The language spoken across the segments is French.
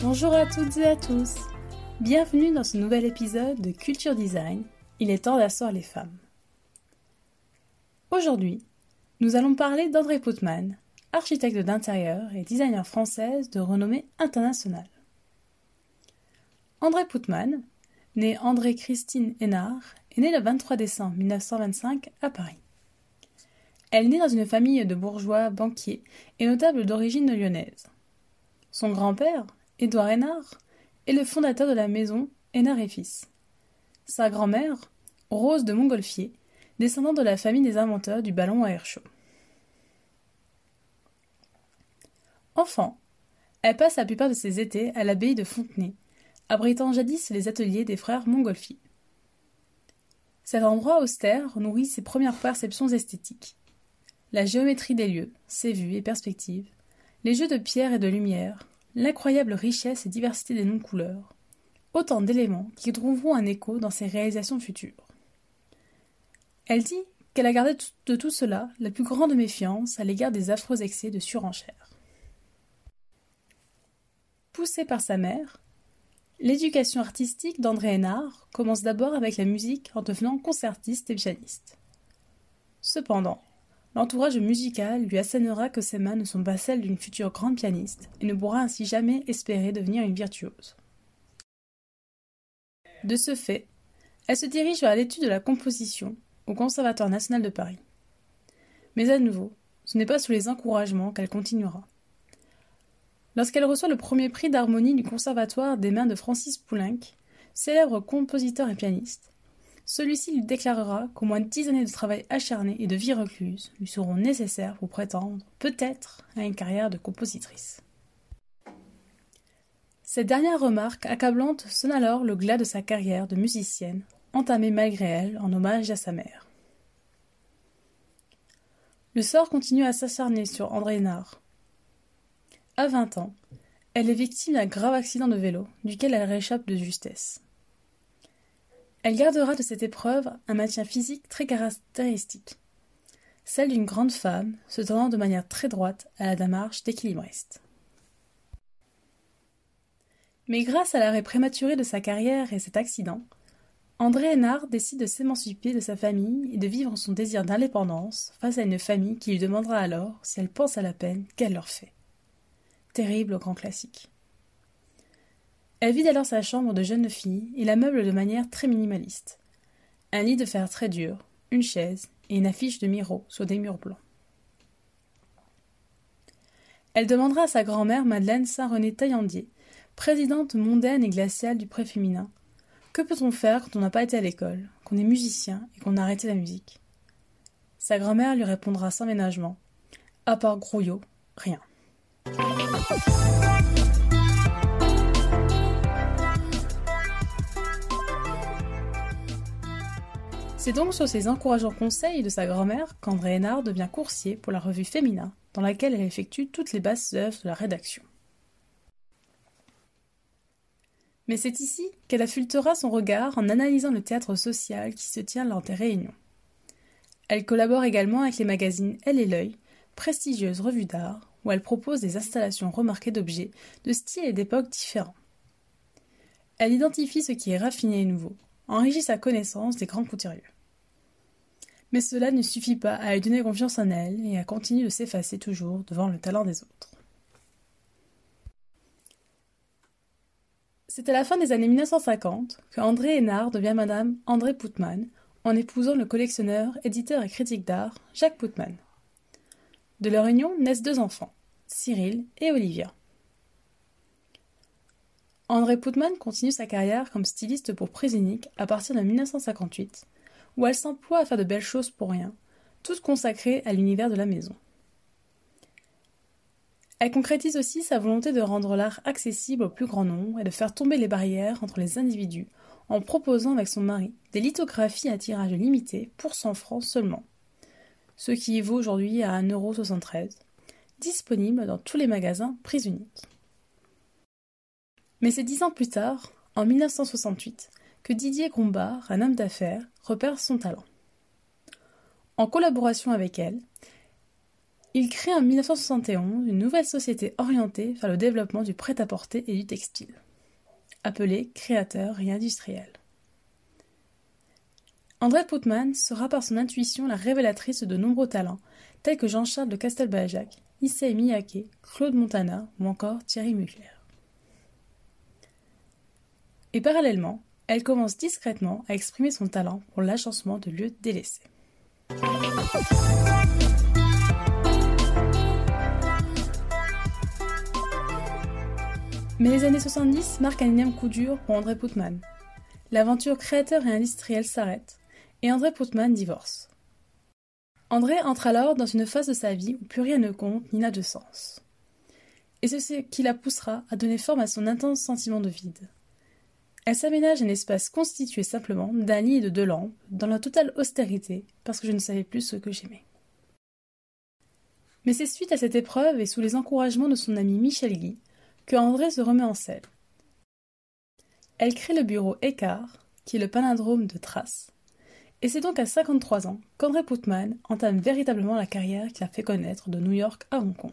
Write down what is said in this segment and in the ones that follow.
Bonjour à toutes et à tous. Bienvenue dans ce nouvel épisode de Culture Design. Il est temps d'asseoir les femmes. Aujourd'hui, nous allons parler d'André Poutman, architecte d'intérieur et designer française de renommée internationale. André Poutman, né André Christine Hénard, est né le 23 décembre 1925 à Paris. Elle naît dans une famille de bourgeois banquiers et notables d'origine lyonnaise. Son grand-père, Édouard Hénard, est le fondateur de la maison Hénard et Fils. Sa grand-mère, Rose de Montgolfier, descendant de la famille des inventeurs du ballon à air chaud. Enfant, elle passe la plupart de ses étés à l'abbaye de Fontenay, abritant jadis les ateliers des frères Montgolfier. Cet endroit austère nourrit ses premières perceptions esthétiques. La géométrie des lieux, ses vues et perspectives, les jeux de pierre et de lumière, l'incroyable richesse et diversité des noms-couleurs, autant d'éléments qui trouveront un écho dans ses réalisations futures. Elle dit qu'elle a gardé de tout cela la plus grande méfiance à l'égard des affreux excès de surenchère. Poussée par sa mère, l'éducation artistique d'André Hénard commence d'abord avec la musique en devenant concertiste et pianiste. Cependant, l'entourage musical lui assénera que ses mains ne sont pas celles d'une future grande pianiste et ne pourra ainsi jamais espérer devenir une virtuose. De ce fait, elle se dirige vers l'étude de la composition au Conservatoire national de Paris. Mais à nouveau, ce n'est pas sous les encouragements qu'elle continuera. Lorsqu'elle reçoit le premier prix d'harmonie du Conservatoire des mains de Francis Poulenc, célèbre compositeur et pianiste, celui-ci lui déclarera qu'au moins dix années de travail acharné et de vie recluse lui seront nécessaires pour prétendre, peut-être, à une carrière de compositrice. Cette dernière remarque accablante sonne alors le glas de sa carrière de musicienne, entamée malgré elle en hommage à sa mère. Le sort continue à s'acharner sur André Hénard, à vingt ans, elle est victime d'un grave accident de vélo, duquel elle réchappe de justesse. Elle gardera de cette épreuve un maintien physique très caractéristique, celle d'une grande femme se tenant de manière très droite à la démarche d'équilibriste. Mais grâce à l'arrêt prématuré de sa carrière et cet accident, André Hénard décide de s'émanciper de sa famille et de vivre son désir d'indépendance face à une famille qui lui demandera alors si elle pense à la peine qu'elle leur fait terrible grand classique. Elle vide alors sa chambre de jeune fille et la meuble de manière très minimaliste. Un lit de fer très dur, une chaise et une affiche de Miro sur des murs blancs. Elle demandera à sa grand-mère Madeleine Saint-René Taillandier, présidente mondaine et glaciale du pré féminin, que peut-on faire quand on n'a pas été à l'école, qu'on est musicien et qu'on a arrêté la musique? Sa grand-mère lui répondra sans ménagement À part grouillot, rien. C'est donc sur ces encourageants conseils de sa grand-mère qu'André Hénard devient coursier pour la revue Féminin, dans laquelle elle effectue toutes les basses œuvres de la rédaction. Mais c'est ici qu'elle affûtera son regard en analysant le théâtre social qui se tient lors des réunions. Elle collabore également avec les magazines Elle et l'œil, prestigieuses revues d'art, où elle propose des installations remarquées d'objets de styles et d'époques différents. Elle identifie ce qui est raffiné et nouveau, enrichit sa connaissance des grands couturiers. Mais cela ne suffit pas à lui donner confiance en elle et à continuer de s'effacer toujours devant le talent des autres. C'est à la fin des années 1950 que André Hénard devient Madame André Poutman en épousant le collectionneur, éditeur et critique d'art Jacques Poutman. De leur union naissent deux enfants, Cyril et Olivia. André Poutman continue sa carrière comme styliste pour Prisinic à partir de 1958, où elle s'emploie à faire de belles choses pour rien, toutes consacrées à l'univers de la maison. Elle concrétise aussi sa volonté de rendre l'art accessible au plus grand nombre et de faire tomber les barrières entre les individus en proposant avec son mari des lithographies à tirage limité pour 100 francs seulement, ce qui vaut aujourd'hui à 1,73€, disponible dans tous les magasins prix unique. Mais c'est dix ans plus tard, en 1968, que Didier Gombard, un homme d'affaires, repère son talent. En collaboration avec elle, il crée en 1971 une nouvelle société orientée vers le développement du prêt-à-porter et du textile, appelée Créateur et Industriel. André Putman sera par son intuition la révélatrice de nombreux talents, tels que Jean-Charles de Castelbajac, Issei Miyake, Claude Montana ou encore Thierry Mugler. Et parallèlement, elle commence discrètement à exprimer son talent pour l'agencement de lieux délaissés. Mais les années 70 marquent un énième coup dur pour André Putman. L'aventure créateur et industrielle s'arrête, et André Putman divorce. André entre alors dans une phase de sa vie où plus rien ne compte ni n'a de sens. Et c'est ce qui la poussera à donner forme à son intense sentiment de vide. Elle s'aménage un espace constitué simplement d'un lit et de deux lampes, dans la totale austérité, parce que je ne savais plus ce que j'aimais. Mais c'est suite à cette épreuve et sous les encouragements de son ami Michel Guy que André se remet en selle. Elle crée le bureau Écart, qui est le palindrome de Trace, et c'est donc à 53 ans qu'André Putman entame véritablement la carrière qui l'a fait connaître de New York à Hong Kong.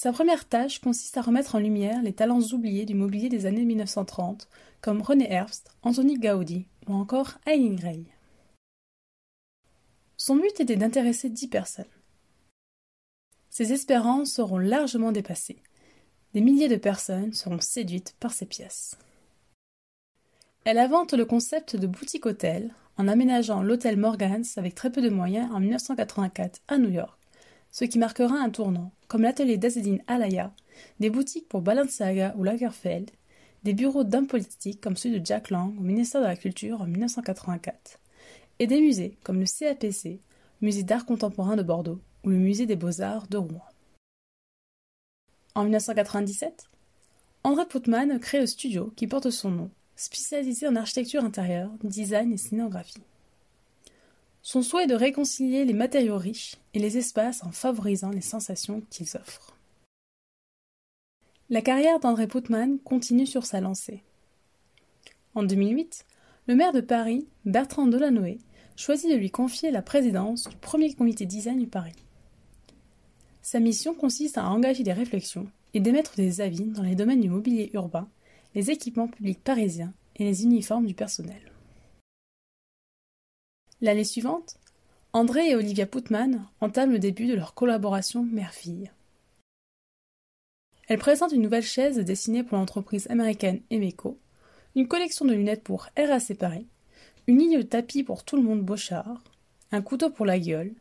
Sa première tâche consiste à remettre en lumière les talents oubliés du mobilier des années 1930, comme René Herbst, Anthony Gaudi ou encore Eileen Gray. Son but était d'intéresser dix personnes. Ses espérances seront largement dépassées. Des milliers de personnes seront séduites par ses pièces. Elle invente le concept de boutique-hôtel en aménageant l'hôtel Morgans avec très peu de moyens en 1984 à New York, ce qui marquera un tournant, comme l'atelier d'Azedine Alaya, des boutiques pour Balenciaga ou Lagerfeld, des bureaux d'hommes politiques comme ceux de Jack Lang au ministère de la Culture en 1984, et des musées comme le CAPC, Musée d'art contemporain de Bordeaux, ou le Musée des beaux-arts de Rouen. En 1997, André Putman crée le studio qui porte son nom, spécialisé en architecture intérieure, design et scénographie. Son souhait est de réconcilier les matériaux riches et les espaces en favorisant les sensations qu'ils offrent. La carrière d'André Putman continue sur sa lancée. En 2008, le maire de Paris, Bertrand Delanoë, choisit de lui confier la présidence du premier comité design du Paris. Sa mission consiste à engager des réflexions et d'émettre des avis dans les domaines du mobilier urbain les équipements publics parisiens et les uniformes du personnel. L'année suivante, André et Olivia Putman entament le début de leur collaboration mère-fille. Elle présente une nouvelle chaise dessinée pour l'entreprise américaine Emeco, une collection de lunettes pour RAC Paris, une ligne de tapis pour tout le monde Beauchard, un couteau pour la gueule,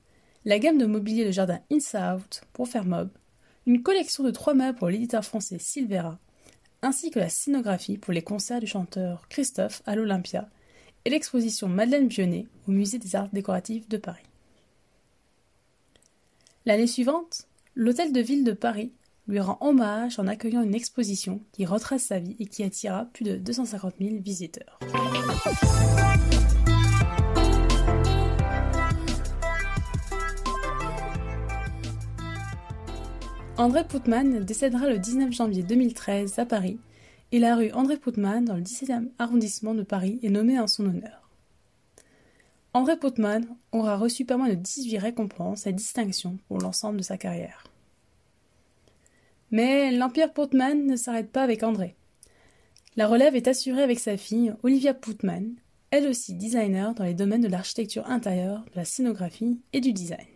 la gamme de mobilier de jardin Insa Out pour faire mob, une collection de trois meubles pour l'éditeur français Silvera ainsi que la scénographie pour les concerts du chanteur Christophe à l'Olympia et l'exposition Madeleine Vionnet au Musée des Arts Décoratifs de Paris. L'année suivante, l'Hôtel de Ville de Paris lui rend hommage en accueillant une exposition qui retrace sa vie et qui attira plus de 250 000 visiteurs. André Putman décédera le 19 janvier 2013 à Paris et la rue André Putman dans le 17e arrondissement de Paris est nommée en son honneur. André Putman aura reçu pas moins de 18 récompenses et distinctions pour l'ensemble de sa carrière. Mais l'empire Putman ne s'arrête pas avec André. La relève est assurée avec sa fille Olivia Putman, elle aussi designer dans les domaines de l'architecture intérieure, de la scénographie et du design.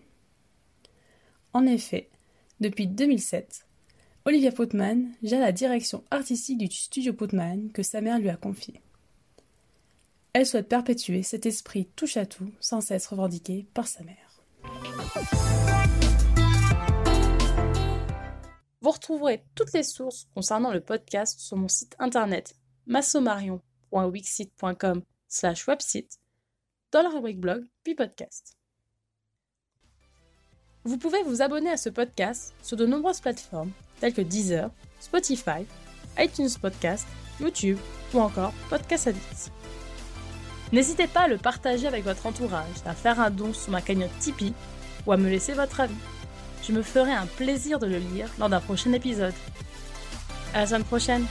En effet, depuis 2007, Olivia Putman gère la direction artistique du studio Putman que sa mère lui a confié. Elle souhaite perpétuer cet esprit touche-à-tout sans cesse revendiqué par sa mère. Vous retrouverez toutes les sources concernant le podcast sur mon site internet massomarion.wixit.com slash website dans la rubrique blog puis podcast. Vous pouvez vous abonner à ce podcast sur de nombreuses plateformes telles que Deezer, Spotify, iTunes Podcast, YouTube ou encore Podcast Addict. N'hésitez pas à le partager avec votre entourage, à faire un don sur ma cagnotte Tipeee ou à me laisser votre avis. Je me ferai un plaisir de le lire lors d'un prochain épisode. À la semaine prochaine!